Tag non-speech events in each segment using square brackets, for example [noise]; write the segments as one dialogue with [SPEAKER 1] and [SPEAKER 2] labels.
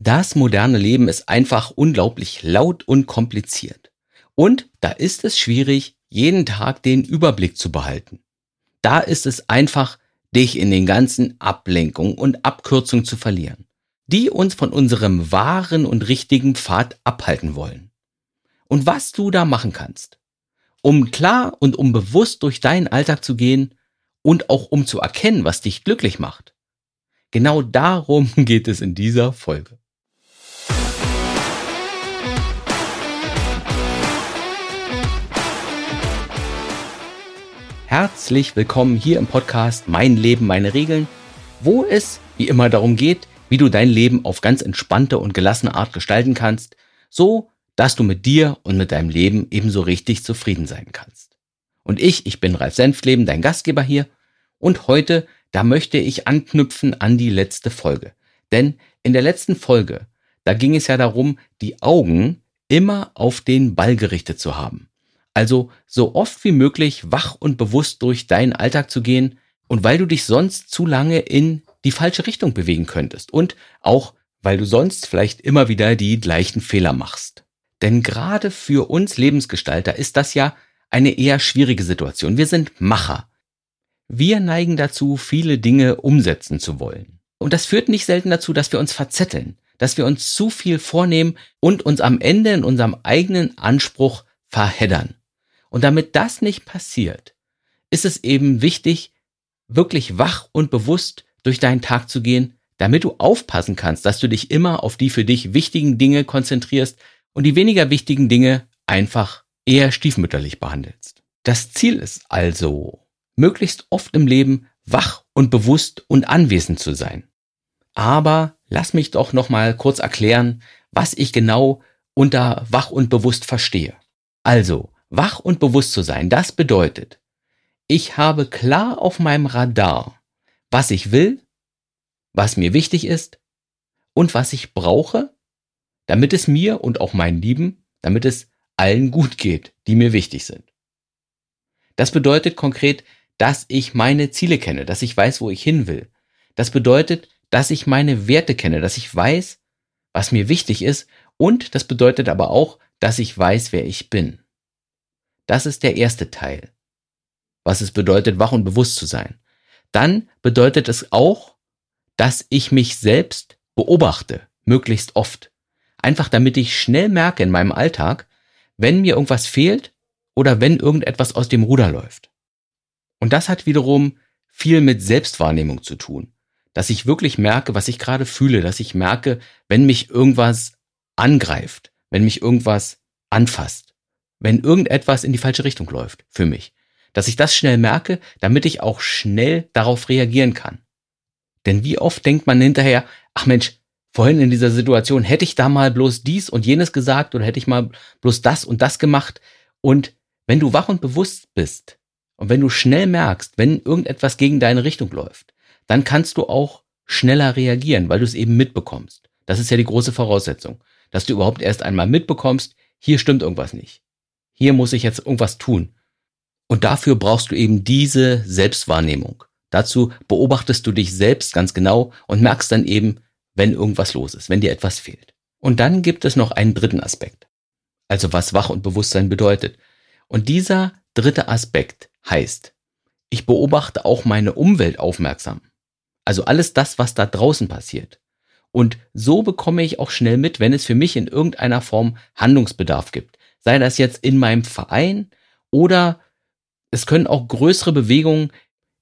[SPEAKER 1] Das moderne Leben ist einfach unglaublich laut und kompliziert. Und da ist es schwierig, jeden Tag den Überblick zu behalten. Da ist es einfach, dich in den ganzen Ablenkungen und Abkürzungen zu verlieren, die uns von unserem wahren und richtigen Pfad abhalten wollen. Und was du da machen kannst, um klar und um bewusst durch deinen Alltag zu gehen und auch um zu erkennen, was dich glücklich macht. Genau darum [laughs] geht es in dieser Folge. Herzlich willkommen hier im Podcast Mein Leben, meine Regeln, wo es wie immer darum geht, wie du dein Leben auf ganz entspannte und gelassene Art gestalten kannst, so dass du mit dir und mit deinem Leben ebenso richtig zufrieden sein kannst. Und ich, ich bin Ralf Senfleben, dein Gastgeber hier, und heute, da möchte ich anknüpfen an die letzte Folge. Denn in der letzten Folge, da ging es ja darum, die Augen immer auf den Ball gerichtet zu haben. Also so oft wie möglich wach und bewusst durch deinen Alltag zu gehen und weil du dich sonst zu lange in die falsche Richtung bewegen könntest und auch weil du sonst vielleicht immer wieder die gleichen Fehler machst. Denn gerade für uns Lebensgestalter ist das ja eine eher schwierige Situation. Wir sind Macher. Wir neigen dazu, viele Dinge umsetzen zu wollen. Und das führt nicht selten dazu, dass wir uns verzetteln, dass wir uns zu viel vornehmen und uns am Ende in unserem eigenen Anspruch verheddern. Und damit das nicht passiert, ist es eben wichtig, wirklich wach und bewusst durch deinen Tag zu gehen, damit du aufpassen kannst, dass du dich immer auf die für dich wichtigen Dinge konzentrierst und die weniger wichtigen Dinge einfach eher stiefmütterlich behandelst. Das Ziel ist also, möglichst oft im Leben wach und bewusst und anwesend zu sein. Aber lass mich doch noch mal kurz erklären, was ich genau unter wach und bewusst verstehe. Also, Wach und bewusst zu sein, das bedeutet, ich habe klar auf meinem Radar, was ich will, was mir wichtig ist und was ich brauche, damit es mir und auch meinen Lieben, damit es allen gut geht, die mir wichtig sind. Das bedeutet konkret, dass ich meine Ziele kenne, dass ich weiß, wo ich hin will. Das bedeutet, dass ich meine Werte kenne, dass ich weiß, was mir wichtig ist und das bedeutet aber auch, dass ich weiß, wer ich bin. Das ist der erste Teil. Was es bedeutet, wach und bewusst zu sein. Dann bedeutet es auch, dass ich mich selbst beobachte, möglichst oft. Einfach damit ich schnell merke in meinem Alltag, wenn mir irgendwas fehlt oder wenn irgendetwas aus dem Ruder läuft. Und das hat wiederum viel mit Selbstwahrnehmung zu tun. Dass ich wirklich merke, was ich gerade fühle, dass ich merke, wenn mich irgendwas angreift, wenn mich irgendwas anfasst wenn irgendetwas in die falsche Richtung läuft für mich. Dass ich das schnell merke, damit ich auch schnell darauf reagieren kann. Denn wie oft denkt man hinterher, ach Mensch, vorhin in dieser Situation hätte ich da mal bloß dies und jenes gesagt oder hätte ich mal bloß das und das gemacht. Und wenn du wach und bewusst bist und wenn du schnell merkst, wenn irgendetwas gegen deine Richtung läuft, dann kannst du auch schneller reagieren, weil du es eben mitbekommst. Das ist ja die große Voraussetzung, dass du überhaupt erst einmal mitbekommst, hier stimmt irgendwas nicht hier muss ich jetzt irgendwas tun. Und dafür brauchst du eben diese Selbstwahrnehmung. Dazu beobachtest du dich selbst ganz genau und merkst dann eben, wenn irgendwas los ist, wenn dir etwas fehlt. Und dann gibt es noch einen dritten Aspekt. Also was Wach und Bewusstsein bedeutet. Und dieser dritte Aspekt heißt, ich beobachte auch meine Umwelt aufmerksam. Also alles das, was da draußen passiert. Und so bekomme ich auch schnell mit, wenn es für mich in irgendeiner Form Handlungsbedarf gibt sei das jetzt in meinem Verein oder es können auch größere Bewegungen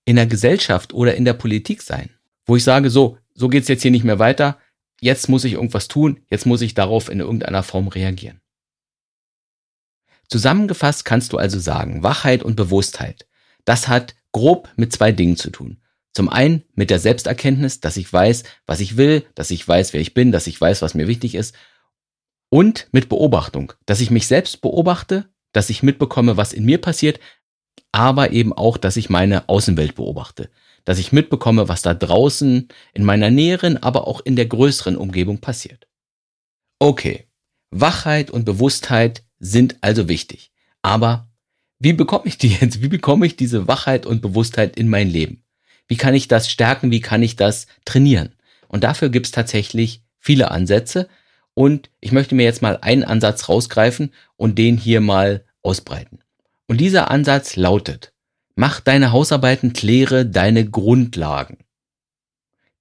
[SPEAKER 1] in der Gesellschaft oder in der Politik sein, wo ich sage, so, so geht's jetzt hier nicht mehr weiter, jetzt muss ich irgendwas tun, jetzt muss ich darauf in irgendeiner Form reagieren. Zusammengefasst kannst du also sagen, Wachheit und Bewusstheit, das hat grob mit zwei Dingen zu tun. Zum einen mit der Selbsterkenntnis, dass ich weiß, was ich will, dass ich weiß, wer ich bin, dass ich weiß, was mir wichtig ist und mit Beobachtung, dass ich mich selbst beobachte, dass ich mitbekomme, was in mir passiert, aber eben auch, dass ich meine Außenwelt beobachte, dass ich mitbekomme, was da draußen in meiner näheren, aber auch in der größeren Umgebung passiert. Okay, Wachheit und Bewusstheit sind also wichtig, aber wie bekomme ich die jetzt? Wie bekomme ich diese Wachheit und Bewusstheit in mein Leben? Wie kann ich das stärken? Wie kann ich das trainieren? Und dafür gibt es tatsächlich viele Ansätze und ich möchte mir jetzt mal einen Ansatz rausgreifen und den hier mal ausbreiten. Und dieser Ansatz lautet, mach deine Hausarbeiten, kläre deine Grundlagen.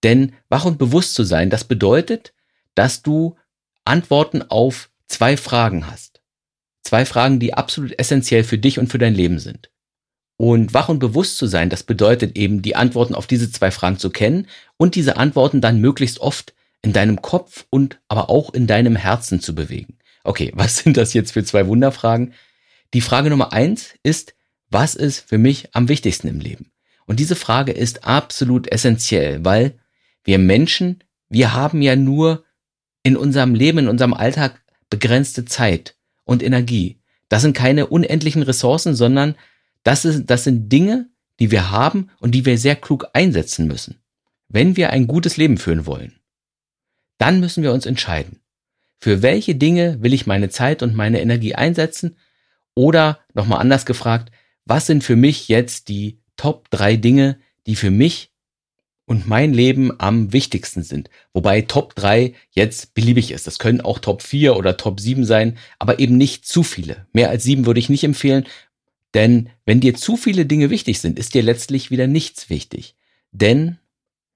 [SPEAKER 1] Denn wach und bewusst zu sein, das bedeutet, dass du Antworten auf zwei Fragen hast. Zwei Fragen, die absolut essentiell für dich und für dein Leben sind. Und wach und bewusst zu sein, das bedeutet eben, die Antworten auf diese zwei Fragen zu kennen und diese Antworten dann möglichst oft in deinem Kopf und aber auch in deinem Herzen zu bewegen. Okay, was [laughs] sind das jetzt für zwei Wunderfragen? Die Frage Nummer eins ist, was ist für mich am wichtigsten im Leben? Und diese Frage ist absolut essentiell, weil wir Menschen, wir haben ja nur in unserem Leben, in unserem Alltag begrenzte Zeit und Energie. Das sind keine unendlichen Ressourcen, sondern das, ist, das sind Dinge, die wir haben und die wir sehr klug einsetzen müssen. Wenn wir ein gutes Leben führen wollen, dann müssen wir uns entscheiden. Für welche Dinge will ich meine Zeit und meine Energie einsetzen? Oder nochmal anders gefragt, was sind für mich jetzt die Top drei Dinge, die für mich und mein Leben am wichtigsten sind. Wobei Top 3 jetzt beliebig ist. Das können auch Top 4 oder Top 7 sein, aber eben nicht zu viele. Mehr als 7 würde ich nicht empfehlen, denn wenn dir zu viele Dinge wichtig sind, ist dir letztlich wieder nichts wichtig. Denn,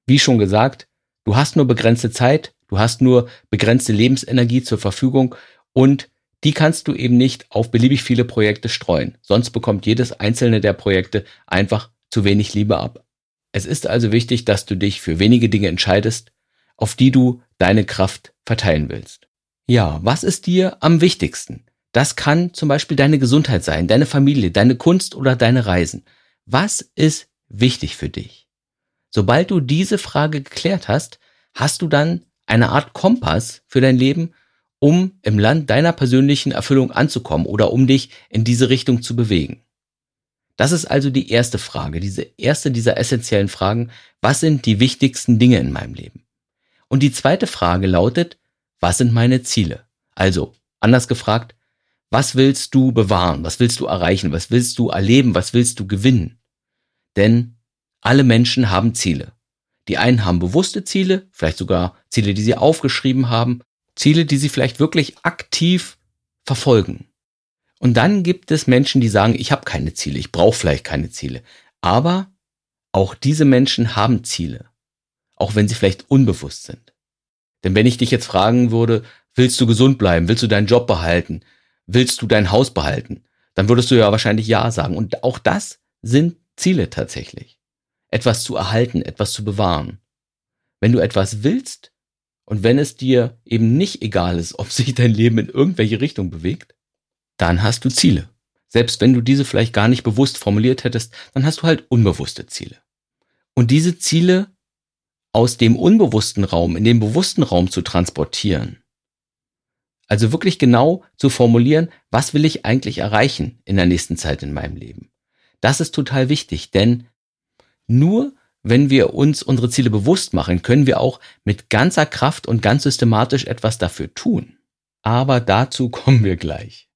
[SPEAKER 1] wie schon gesagt, du hast nur begrenzte Zeit, du hast nur begrenzte Lebensenergie zur Verfügung und die kannst du eben nicht auf beliebig viele Projekte streuen. Sonst bekommt jedes einzelne der Projekte einfach zu wenig Liebe ab. Es ist also wichtig, dass du dich für wenige Dinge entscheidest, auf die du deine Kraft verteilen willst. Ja, was ist dir am wichtigsten? Das kann zum Beispiel deine Gesundheit sein, deine Familie, deine Kunst oder deine Reisen. Was ist wichtig für dich? Sobald du diese Frage geklärt hast, hast du dann eine Art Kompass für dein Leben, um im Land deiner persönlichen Erfüllung anzukommen oder um dich in diese Richtung zu bewegen. Das ist also die erste Frage, diese erste dieser essentiellen Fragen. Was sind die wichtigsten Dinge in meinem Leben? Und die zweite Frage lautet, was sind meine Ziele? Also, anders gefragt, was willst du bewahren? Was willst du erreichen? Was willst du erleben? Was willst du gewinnen? Denn alle Menschen haben Ziele. Die einen haben bewusste Ziele, vielleicht sogar Ziele, die sie aufgeschrieben haben, Ziele, die sie vielleicht wirklich aktiv verfolgen. Und dann gibt es Menschen, die sagen, ich habe keine Ziele, ich brauche vielleicht keine Ziele. Aber auch diese Menschen haben Ziele, auch wenn sie vielleicht unbewusst sind. Denn wenn ich dich jetzt fragen würde, willst du gesund bleiben, willst du deinen Job behalten, willst du dein Haus behalten, dann würdest du ja wahrscheinlich ja sagen. Und auch das sind Ziele tatsächlich. Etwas zu erhalten, etwas zu bewahren. Wenn du etwas willst und wenn es dir eben nicht egal ist, [laughs] ob sich dein Leben in irgendwelche Richtung bewegt, dann hast du Ziele. Selbst wenn du diese vielleicht gar nicht bewusst formuliert hättest, dann hast du halt unbewusste Ziele. Und diese Ziele aus dem unbewussten Raum in den bewussten Raum zu transportieren. Also wirklich genau zu formulieren, was will ich eigentlich erreichen in der nächsten Zeit in meinem Leben. Das ist total wichtig, denn nur wenn wir uns unsere Ziele bewusst machen, können wir auch mit ganzer Kraft und ganz systematisch etwas dafür tun. Aber dazu [laughs] kommen wir gleich.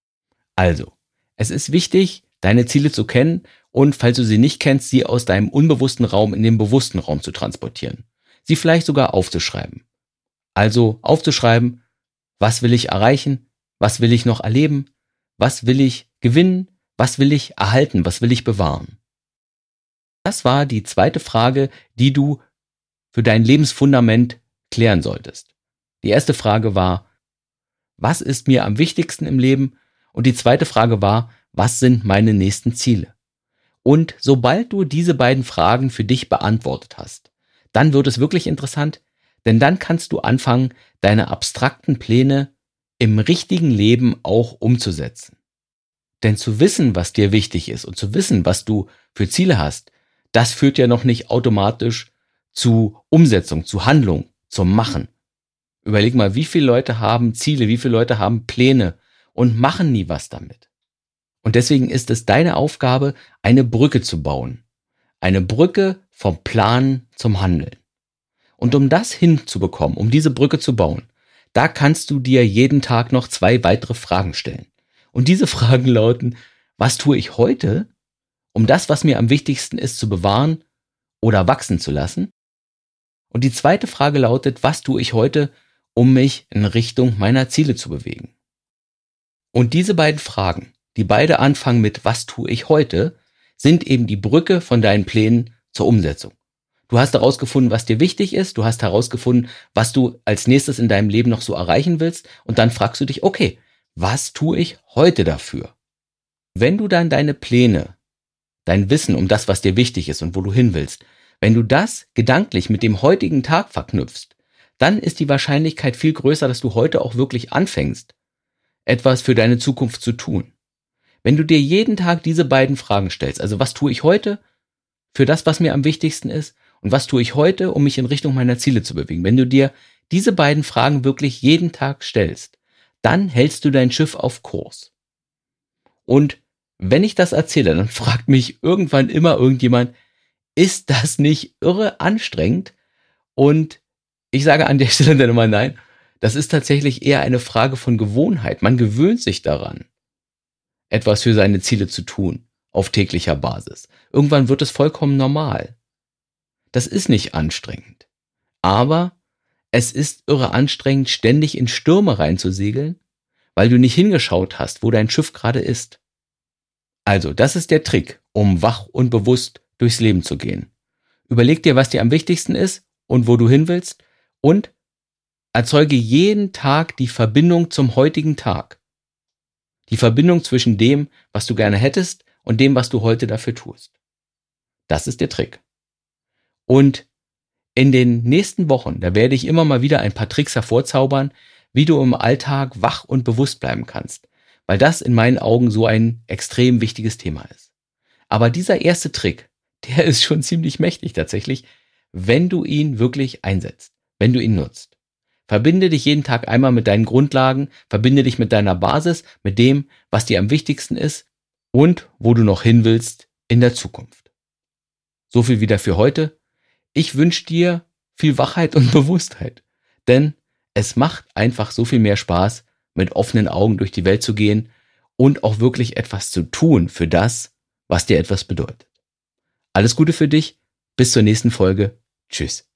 [SPEAKER 1] Also, es ist wichtig, deine Ziele zu kennen und falls du sie nicht kennst, sie aus deinem unbewussten Raum in den bewussten Raum zu transportieren. Sie vielleicht sogar aufzuschreiben. Also aufzuschreiben, was will ich erreichen, was will ich noch erleben, was will ich gewinnen, was will ich erhalten, was will ich bewahren. Das war die zweite Frage, die du für dein Lebensfundament klären solltest. Die erste Frage war, was ist mir am wichtigsten im Leben und die zweite Frage war, was sind meine nächsten Ziele? Und sobald du diese beiden Fragen für dich beantwortet hast, dann wird es wirklich interessant, denn dann kannst du anfangen, deine abstrakten Pläne im richtigen Leben auch umzusetzen. Denn zu wissen, was dir wichtig ist und zu wissen, was du für Ziele hast, das führt ja noch nicht automatisch zu Umsetzung, zu Handlung, zum Machen. Überleg mal, wie viele Leute haben Ziele, wie viele Leute haben Pläne und machen nie was damit. Und deswegen ist es deine Aufgabe, eine Brücke zu bauen. Eine Brücke vom Plan zum Handeln. Und um das hinzubekommen, um diese Brücke zu bauen, da kannst du dir jeden Tag noch zwei weitere Fragen stellen. Und diese [laughs] Fragen lauten, was tue ich heute, um das, was mir am wichtigsten ist, zu bewahren oder wachsen zu lassen? Und die zweite Frage lautet, was tue ich heute, um mich in Richtung meiner Ziele zu bewegen? Und diese beiden Fragen, die beide anfangen mit Was tue ich heute, sind eben die Brücke von deinen Plänen zur Umsetzung. Du hast herausgefunden, was dir wichtig ist, du hast herausgefunden, was du als nächstes in deinem Leben noch so erreichen willst, und dann fragst du dich, okay, was tue ich heute dafür? Wenn du dann deine Pläne, dein Wissen um das, was dir wichtig ist und wo du hin willst, wenn du das gedanklich mit dem heutigen Tag verknüpfst, dann ist die Wahrscheinlichkeit viel größer, dass du heute auch wirklich anfängst, etwas für deine Zukunft zu tun. Wenn du dir jeden Tag diese beiden Fragen stellst, also was tue ich heute für das, was mir am wichtigsten ist und was tue ich heute, um mich in Richtung meiner Ziele zu bewegen, wenn du dir diese beiden Fragen wirklich jeden Tag stellst, dann hältst du dein Schiff auf Kurs. Und wenn ich das erzähle, dann fragt mich irgendwann immer irgendjemand, ist das nicht irre anstrengend? Und ich sage an der [laughs] Stelle dann immer nein. Das ist tatsächlich eher eine Frage von Gewohnheit. Man gewöhnt sich daran, etwas für seine Ziele zu tun, auf täglicher Basis. Irgendwann wird es vollkommen normal. Das ist nicht anstrengend. Aber es ist irre anstrengend, ständig in Stürme reinzusegeln, weil du nicht hingeschaut hast, wo dein Schiff gerade ist. Also, das ist der Trick, um wach und bewusst durchs Leben zu gehen. Überleg dir, was dir am wichtigsten ist und wo du hin willst und erzeuge jeden Tag die Verbindung zum heutigen Tag. Die Verbindung zwischen dem, was du gerne hättest und dem, was du heute dafür tust. Das ist der Trick. Und in den nächsten Wochen, da werde ich immer mal wieder ein paar Tricks hervorzaubern, wie du im Alltag wach und bewusst bleiben kannst, weil das in meinen Augen so ein extrem wichtiges Thema ist. Aber dieser erste Trick, [laughs] der ist schon ziemlich mächtig tatsächlich, wenn du ihn wirklich einsetzt wenn du ihn nutzt. Verbinde dich jeden Tag einmal mit deinen Grundlagen, verbinde dich mit deiner Basis, mit dem, was dir am wichtigsten ist und wo du noch hin willst in der Zukunft. So viel wieder für heute. Ich wünsche dir viel Wachheit und [laughs] Bewusstheit, denn es macht einfach so viel mehr Spaß, mit offenen Augen durch die Welt zu gehen und auch wirklich etwas zu tun für das, was dir etwas bedeutet. Alles Gute für dich, bis zur nächsten Folge. Tschüss.